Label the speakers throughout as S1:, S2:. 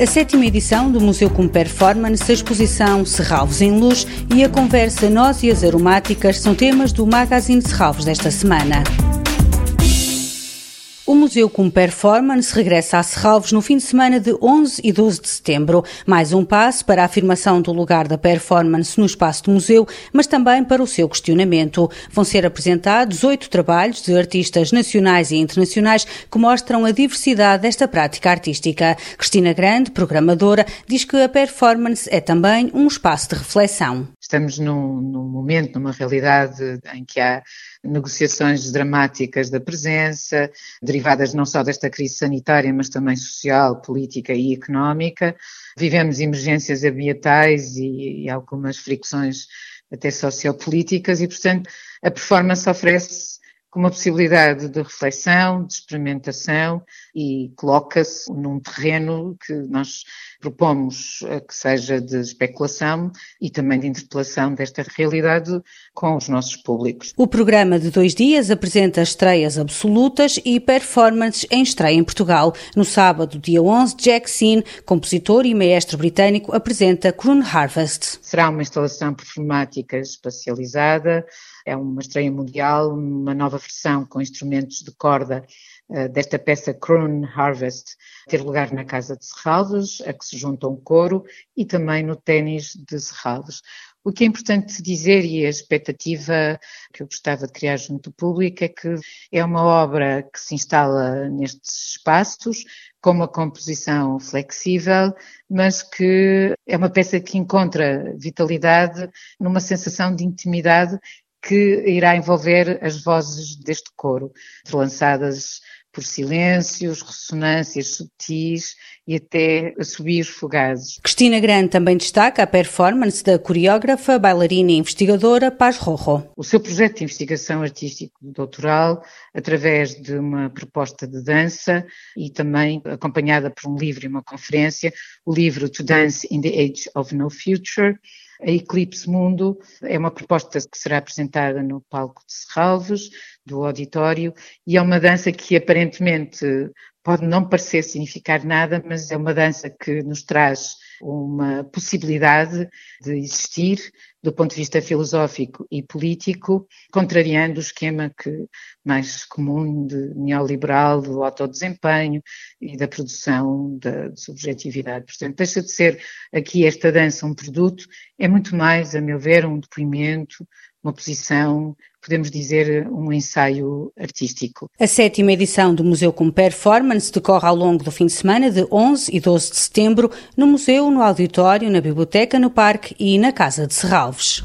S1: A sétima edição do Museu com Performance, a exposição Serralvos em Luz e a conversa Nós e as Aromáticas são temas do Magazine Serralvos desta semana. O Museu com Performance regressa a Serralvos no fim de semana de 11 e 12 de setembro. Mais um passo para a afirmação do lugar da performance no espaço do museu, mas também para o seu questionamento. Vão ser apresentados oito trabalhos de artistas nacionais e internacionais que mostram a diversidade desta prática artística. Cristina Grande, programadora, diz que a performance é também um espaço de reflexão.
S2: Estamos num, num momento, numa realidade em que há negociações dramáticas da presença, derivadas não só desta crise sanitária, mas também social, política e económica. Vivemos emergências ambientais e, e algumas fricções até sociopolíticas e, portanto, a performance oferece com uma possibilidade de reflexão, de experimentação e coloca-se num terreno que nós propomos que seja de especulação e também de interpelação desta realidade com os nossos públicos.
S1: O programa de dois dias apresenta estreias absolutas e performances em estreia em Portugal. No sábado, dia 11, Jack Sin, compositor e maestro britânico, apresenta Croon Harvest.
S2: Será uma instalação performática espacializada, é uma estreia mundial, uma nova versão com instrumentos de corda uh, desta peça Croon Harvest, ter lugar na Casa de Serralves, a que se junta um coro, e também no ténis de Serralves. O que é importante dizer e a expectativa que eu gostava de criar junto do público é que é uma obra que se instala nestes espaços, com uma composição flexível, mas que é uma peça que encontra vitalidade numa sensação de intimidade que irá envolver as vozes deste coro, lançadas por silêncios, ressonâncias sutis e até assobios fugazes.
S1: Cristina Grande também destaca a performance da coreógrafa, bailarina e investigadora Paz Rojo.
S2: O seu projeto de investigação artístico doutoral, através de uma proposta de dança e também acompanhada por um livro e uma conferência, o livro To Dance in the Age of No Future, a Eclipse Mundo é uma proposta que será apresentada no palco de Serralves, do auditório, e é uma dança que aparentemente pode não parecer significar nada, mas é uma dança que nos traz uma possibilidade de existir do ponto de vista filosófico e político, contrariando o esquema que mais comum de neoliberal do autodesempenho e da produção da de subjetividade. Portanto, deixa de ser aqui esta dança um produto, é muito mais, a meu ver, um depoimento, uma posição, podemos dizer, um ensaio artístico.
S1: A sétima edição do Museu com Performance decorre ao longo do fim de semana de 11 e 12 de setembro no museu, no auditório, na biblioteca, no parque e na Casa de Serralves.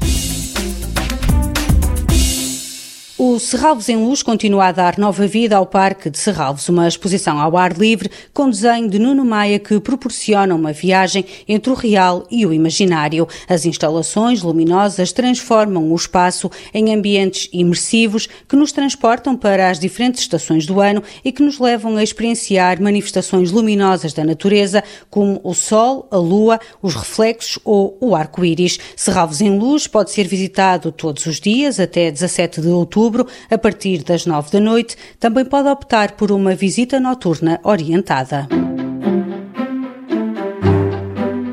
S1: O Serralves em Luz continua a dar nova vida ao Parque de Serralves, uma exposição ao ar livre com desenho de Nuno Maia que proporciona uma viagem entre o real e o imaginário. As instalações luminosas transformam o espaço em ambientes imersivos que nos transportam para as diferentes estações do ano e que nos levam a experienciar manifestações luminosas da natureza, como o sol, a lua, os reflexos ou o arco-íris. Serralves em Luz pode ser visitado todos os dias até 17 de outubro outubro, a partir das nove da noite, também pode optar por uma visita noturna orientada.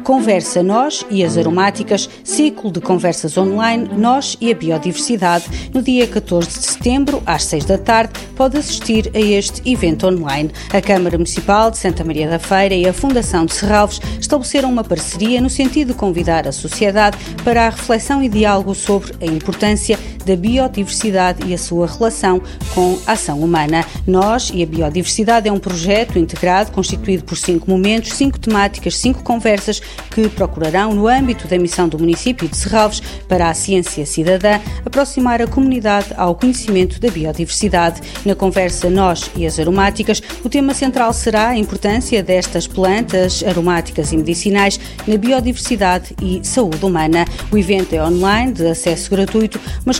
S1: Conversa Nós e as Aromáticas, ciclo de conversas online Nós e a Biodiversidade. No dia 14 de setembro, às 6 da tarde, pode assistir a este evento online. A Câmara Municipal de Santa Maria da Feira e a Fundação de Serralves estabeleceram uma parceria no sentido de convidar a sociedade para a reflexão e diálogo sobre a importância da biodiversidade e a sua relação com a ação humana. Nós e a Biodiversidade é um projeto integrado constituído por cinco momentos, cinco temáticas, cinco conversas que procurarão, no âmbito da missão do município de Serralves para a ciência cidadã, aproximar a comunidade ao conhecimento da biodiversidade. Na conversa Nós e as Aromáticas, o tema central será a importância destas plantas aromáticas e medicinais na biodiversidade e saúde humana. O evento é online, de acesso gratuito, mas